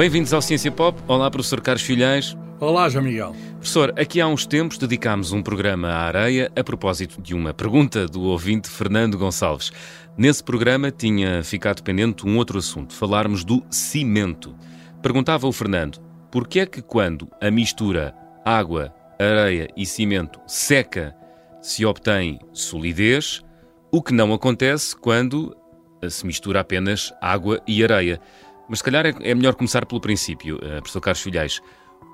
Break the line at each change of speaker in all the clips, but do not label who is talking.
Bem-vindos ao Ciência Pop. Olá, professor Carlos Filhais.
Olá, João Miguel.
Professor, aqui há uns tempos dedicámos um programa à areia a propósito de uma pergunta do ouvinte Fernando Gonçalves. Nesse programa tinha ficado pendente um outro assunto, falarmos do cimento. Perguntava o Fernando, por que é que quando a mistura água, areia e cimento seca se obtém solidez, o que não acontece quando se mistura apenas água e areia. Mas se calhar é, é melhor começar pelo princípio, uh, professor Carlos Filhais.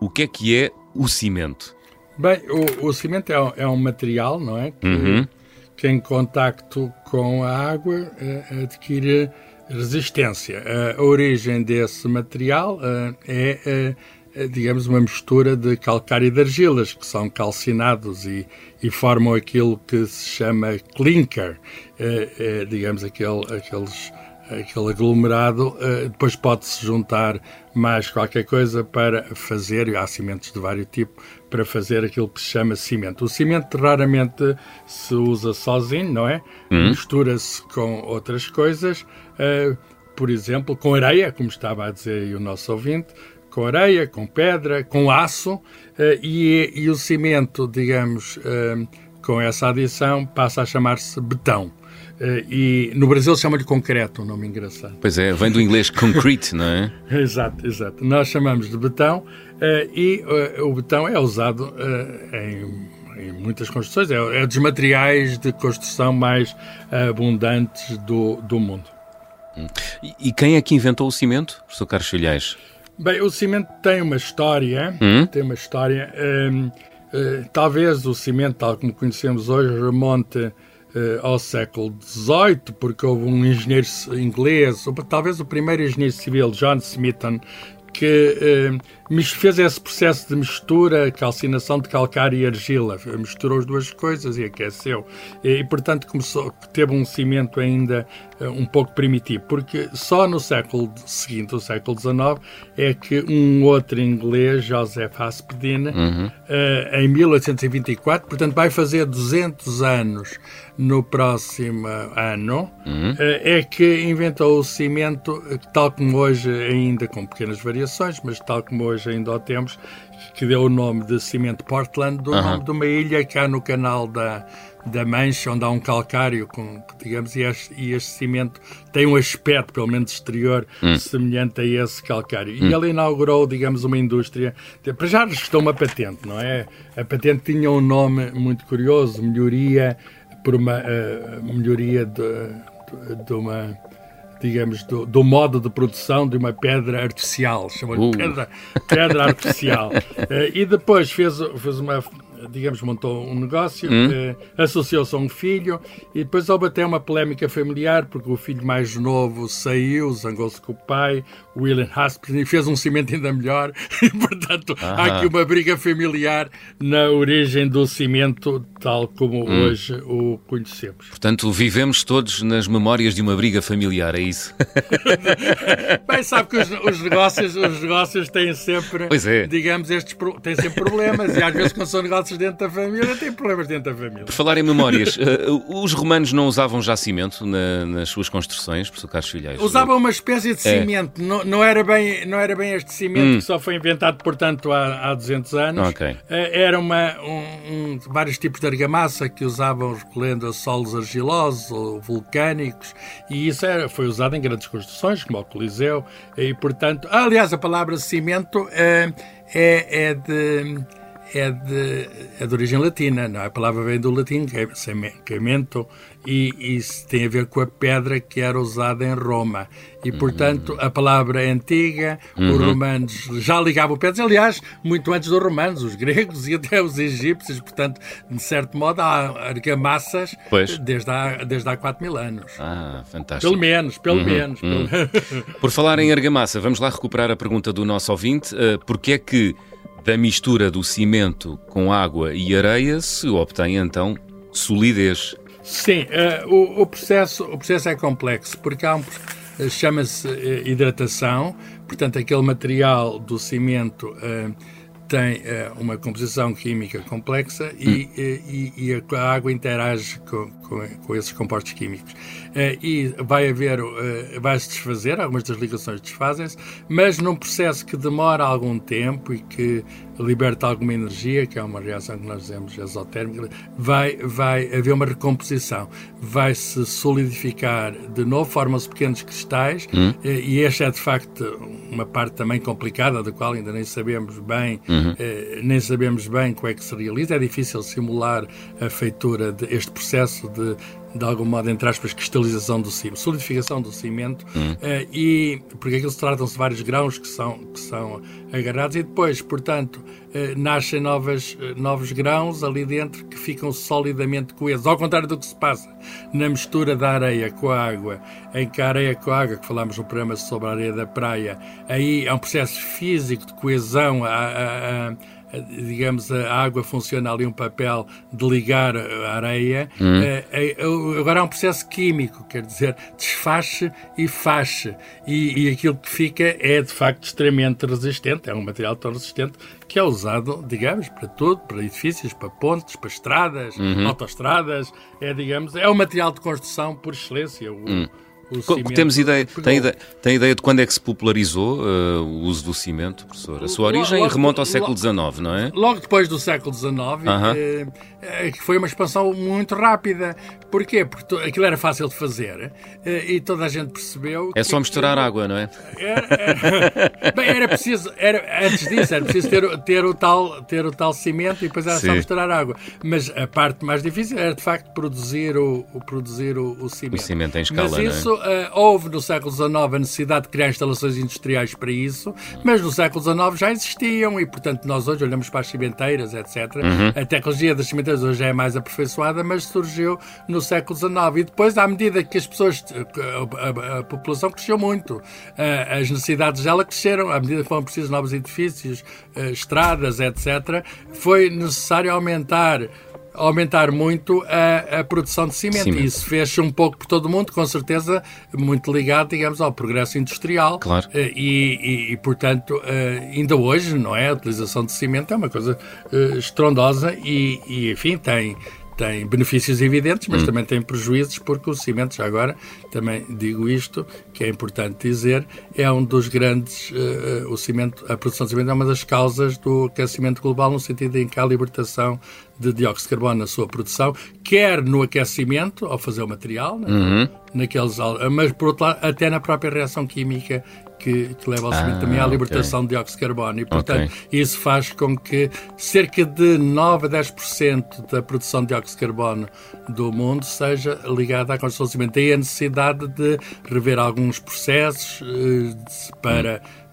O que é que é o cimento?
Bem, o, o cimento é, é, um material, não é? Que,
uhum.
que em contacto com a água uh, adquire resistência. Uh, a origem desse material é digamos, uma mistura de calcário e de argilas, que são calcinados e, e formam aquilo que se chama clinker, digamos, aquele, aqueles, aquele aglomerado. É, depois pode-se juntar mais qualquer coisa para fazer, e há cimentos de vários tipos, para fazer aquilo que se chama cimento. O cimento raramente se usa sozinho, não é?
Hum.
Mistura-se com outras coisas. Uh, por exemplo, com areia, como estava a dizer o nosso ouvinte, com areia, com pedra, com aço eh, e, e o cimento, digamos, eh, com essa adição, passa a chamar-se betão. Uh, e no Brasil chama-lhe concreto, um nome engraçado.
Pois é, vem do inglês concrete, não é?
exato, exato. Nós chamamos de betão uh, e uh, o betão é usado em, em, muitas construções, é, é, dos materiais de construção mais abundantes do, do mundo.
E, e, quem é que inventou o cimento, professor Carlos Filhais?
Bem, o cimento tem uma história,
hum?
tem uma história. Um, uh, eh, talvez o cimento, tal como conhecemos hoje, remonte ao século XVIII, porque houve um engenheiro inglês, talvez o primeiro engenheiro civil, John Smithon, que eh, fez esse processo de mistura, calcinação de calcário e argila, misturou as duas coisas e aqueceu. E, portanto, começou, teve um cimento ainda eh, um pouco primitivo, porque só no século seguinte, o século XIX, é que um outro inglês, Joseph Aspdin,
uhum.
eh, em 1824, portanto, vai fazer 200 anos no próximo ano,
uhum.
é que inventou o cimento, tal como hoje, ainda com pequenas variações, mas tal como hoje ainda o temos, que deu o nome de cimento Portland, do uhum. nome de uma ilha cá no canal da, da Mancha, onde há um calcário, com, digamos, e este, e este cimento tem um aspecto, pelo menos exterior,
hum.
semelhante a esse calcário.
Hum.
E ele inaugurou, digamos, uma indústria. Para já restou uma patente, não é? A patente tinha um nome muito curioso, melhoria por uma uh, melhoria de, de, de, uma digamos do, do, modo de produção de uma pedra artificial chamou-lhe
uh.
pedra, pedra artificial uh, e depois fez, fez uma digamos, montou um negócio,
hum?
eh, associou-se a um filho e depois houve até uma polémica familiar porque o filho mais novo saiu, zangou-se com o pai, William Haspel, e fez um cimento ainda melhor e, portanto,
ah.
há aqui uma briga familiar na origem do cimento tal como
hum.
hoje o conhecemos.
Portanto, vivemos todos nas memórias de uma briga familiar, é isso?
Bem, sabe que os, os, negócios, os negócios têm sempre,
é.
digamos, estes têm sempre problemas e às vezes quando são negócios dentro da família, tem problemas dentro da família.
Por falar em memórias, uh, os romanos não usavam já cimento na, nas suas construções, professor Carlos Filhais?
Usavam uma espécie de é. cimento, não, não, era bem, não era bem este cimento hum. que só foi inventado, portanto, há, há 200 anos.
Okay. Uh,
era uma, um, um, vários tipos de argamassa que usavam recolhendo a solos argilosos ou vulcânicos e isso era, foi usado em grandes construções, como o Coliseu, e portanto, aliás, a palavra cimento é, é, é de é de, é de origem latina, não? É? a palavra vem do latim, que é cemento, e isso tem a ver com a pedra que era usada em Roma. E, portanto, a palavra é antiga,
uhum.
os romanos já ligavam pedras, aliás, muito antes dos romanos, os gregos e até os egípcios, portanto, de certo modo, há argamassas desde há, desde há 4 mil anos.
Ah, fantástico.
Pelo menos, pelo
uhum.
menos.
Uhum. Pelo... Por falar em argamassa, vamos lá recuperar a pergunta do nosso ouvinte. Uh, Porquê é que da mistura do cimento com água e areia se obtém então solidez.
Sim, uh, o, o, processo, o processo é complexo, porque um, uh, chama-se uh, hidratação, portanto aquele material do cimento tem uh, uma composição química complexa e, hum. e, e, a água interage com, com, com esses compostos químicos. Uh, e vai haver, uh, vai-se desfazer, algumas das ligações desfazem-se, mas num processo que demora algum tempo e que liberta alguma energia, que é uma reação que nós dizemos exotérmica, vai, vai haver uma recomposição. Vai-se solidificar de novo, formam-se pequenos cristais, hum. e esta é de facto uma parte também complicada, da qual ainda nem sabemos bem, uhum. eh, nem sabemos bem como é que se realiza. É difícil simular a feitura deste processo de de algum modo, entre aspas, cristalização do cimento, solidificação do cimento, hum. uh, e porque aquilo se tratam-se de vários grãos que são, que são agarrados, e depois, portanto, uh, nascem novas, uh, novos grãos ali dentro que ficam solidamente coesos. Ao contrário do que se passa na mistura da areia com a água, em que a areia com a água, que falámos no programa sobre a areia da praia, aí é um processo físico de coesão, a, a, a digamos, a água funciona ali um papel de ligar a areia. Hum. É, é, agora há um processo químico, quer dizer, desfaz e faz. E, e aquilo que fica é, de facto, extremamente resistente. É um material tão resistente que é usado, digamos, para tudo, para edifícios, para pontes, para estradas, uhum. autoestradas. É, digamos, é um material de construção por excelência. O, hum.
Temos ideia, tem, ideia, tem ideia de quando é que se popularizou uh, o uso do cimento, professor? A sua origem logo, remonta ao século XIX, não é?
Logo depois do século XIX, uh -huh. eh, foi uma expansão muito rápida. Porquê? Porque aquilo era fácil de fazer eh, e toda a gente percebeu.
É só misturar água, não é?
Era, era, bem, era preciso, era, antes disso, era preciso ter, ter, o tal, ter o tal cimento e depois era Sim. só misturar água. Mas a parte mais difícil era de facto produzir o, o produzir o, o, cimento.
O cimento em escala,
Mas isso
é?
uh, houve no século XIX a necessidade de criar instalações industriais para isso, mas no século XIX já existiam e, portanto, nós hoje olhamos para as cimenteiras, etc. Uhum. A tecnologia das cimenteiras hoje é mais aperfeiçoada, mas surgiu no século XIX. E depois, à medida que as pessoas, a, a, a população cresceu muito, as necessidades dela cresceram, à medida que foram precisos novos edifícios, estradas, etc., foi necessário aumentar aumentar muito a, a produção de cimento. cimento. E isso fez um pouco por todo o mundo, com certeza muito ligado, digamos, ao progresso industrial.
Claro.
Eh, e, e, e, portanto, eh, ainda hoje, não é? A utilização de cimento é uma coisa eh, estrondosa e, e enfim, tem tem benefícios evidentes, mas hum. também tem prejuízos, porque o cimento, já agora, também digo isto, que é importante dizer, é um dos grandes, uh, o cimento, a produção de cimento é uma das causas do aquecimento global, no sentido em que há libertação de dióxido de carbono na sua produção, quer no aquecimento, ao fazer o material, né, uhum. naqueles, mas por outro lado, até na própria reação química que, que leva ao ah, também à libertação okay. de dióxido de carbono. E, portanto, okay. isso faz com que cerca de 9 a 10% da produção de dióxido de carbono do mundo seja ligada à construção de cimento. Daí a necessidade de rever alguns processos uh, para. Hum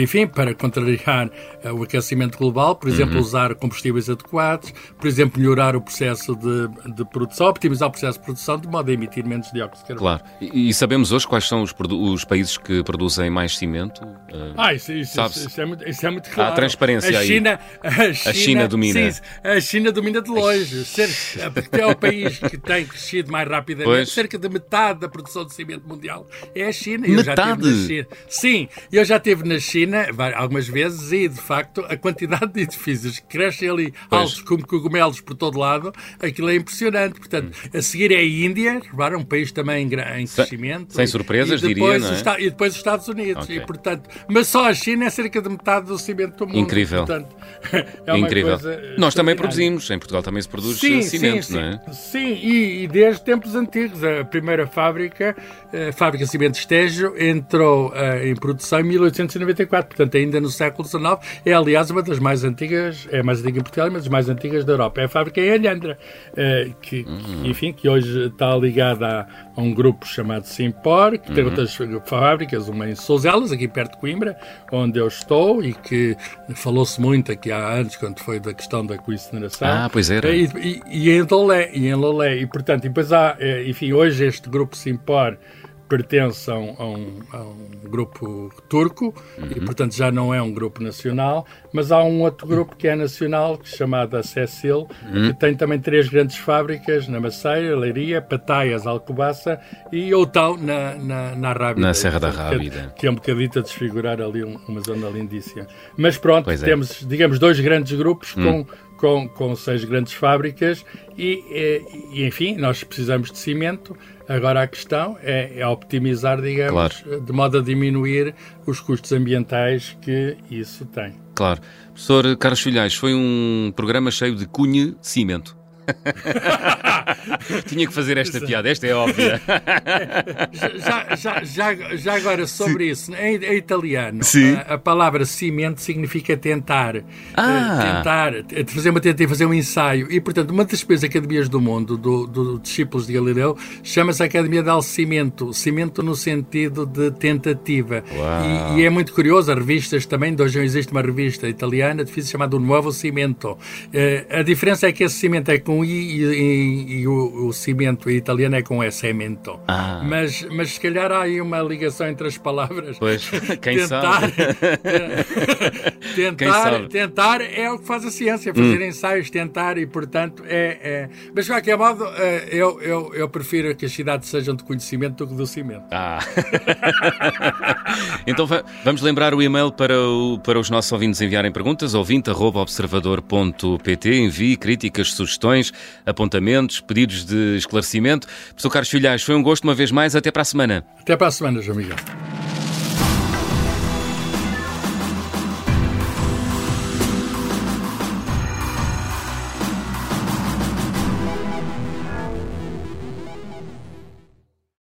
enfim, para contrariar eh, o aquecimento global, por exemplo, uhum. usar combustíveis adequados, por exemplo, melhorar o processo de, de, produção, optimizar o processo de produção de modo a emitir menos dióxido de carbono.
Claro. E, e sabemos hoje quais são os, os, países que produzem mais cimento? Uh,
ah, isso, isso, isso, é muito, isso é muito claro.
Há transparência
a China,
aí. A China, a China domina.
Sim, a China domina de longe. Ser, porque é o país que tem crescido mais rapidamente. Pois. Cerca de metade da produção de cimento mundial é a China.
Eu metade?
China. Sim, eu já estive na China algumas vezes e, de facto, a quantidade de edifícios que crescem ali pois. altos como cogumelos por todo lado, aquilo é impressionante. Portanto, a seguir é a Índia, um país também em, crescimento.
Sem, surpresas, diria, não
é? e depois os Estados Unidos. Okay. E, portanto, mas só a China é cerca de metade do cimento do mundo.
Incrível.
Portanto,
é Incrível. Nós também produzimos, em Portugal também se produz sim, cimento, sim, não é?
Sim, e, e, desde tempos antigos. A primeira fábrica, a fábrica de cimento Estejo, entrou uh, em produção em 1894 portanto, ainda no século XIX. É, aliás, uma das mais antigas, é a mais antiga em Portugal, mas das mais antigas da Europa. É a fábrica em Alhandra, eh, que, uhum. enfim, que hoje está ligada a, a, um grupo chamado Simpor, que tem uhum. outras fábricas, uma em Souzelas, aqui perto de Coimbra, onde eu estou, e que falou-se muito aqui há anos, quando foi da questão da coincineração.
Ah, pois era.
E, e, e em Lolé, e em Lolé. E, portanto, e depois há, eh, enfim, hoje este grupo Simpor pertence a um, a um, a um grupo turco uhum. e, portanto, já não é um grupo nacional, mas há um outro grupo que é nacional, chamado Cecil, uhum. que tem também três grandes fábricas na Maceira, Leiria, Pataias, Alcobaça e Outau, na, na, na Rábida.
Na Serra da Rábida.
Que, é um bocadito a desfigurar ali uma zona lindíssima. Mas pronto, é. temos, digamos, dois grandes grupos uhum. com com, com seis grandes fábricas e, e, enfim, nós precisamos de cimento. Agora a questão é, é optimizar, digamos, claro. de modo a diminuir os custos ambientais que isso tem.
Claro. Professor Carlos Filhais, foi um programa cheio de conhecimento. Tinha que fazer esta piada, esta é óbvia.
já, já, já, já, agora, sobre Sim. isso, em, em italiano, a, a, palavra cimento significa tentar. Eh, ah. tentar, eh, fazer uma tentativa, fazer um ensaio. E, portanto, uma das primeiras academias do mundo, do, do discípulos de Galileu, chama-se Academia del Cimento. Cimento no sentido de tentativa. E, e, é muito curioso, as revistas também, de hoje existe uma revista italiana difícil chamada Nuovo Cimento. Uh, a diferença é que esse cimento é com com I e, e, e o, o, cimento italiano é com cemento. Ah. Mas, mas se calhar há aí uma ligação entre as palavras.
Pois, quem
tentar,
sabe?
tentar, quem sabe? tentar é o que faz a ciência, fazer hum. ensaios, tentar e, portanto, é. é... Mas de qualquer modo, eh, eu, eu, eu prefiro que as cidades sejam de conhecimento do que do cimento.
Ah. então vamos lembrar o e-mail para, o, para os nossos ouvintes enviarem perguntas, ouvinte.observador.pt. Envie críticas, sugestões apontamentos, pedidos de esclarecimento. Professor Carlos Filhais, foi um gosto uma vez mais. Até para a semana.
Até para a semana, João Miguel.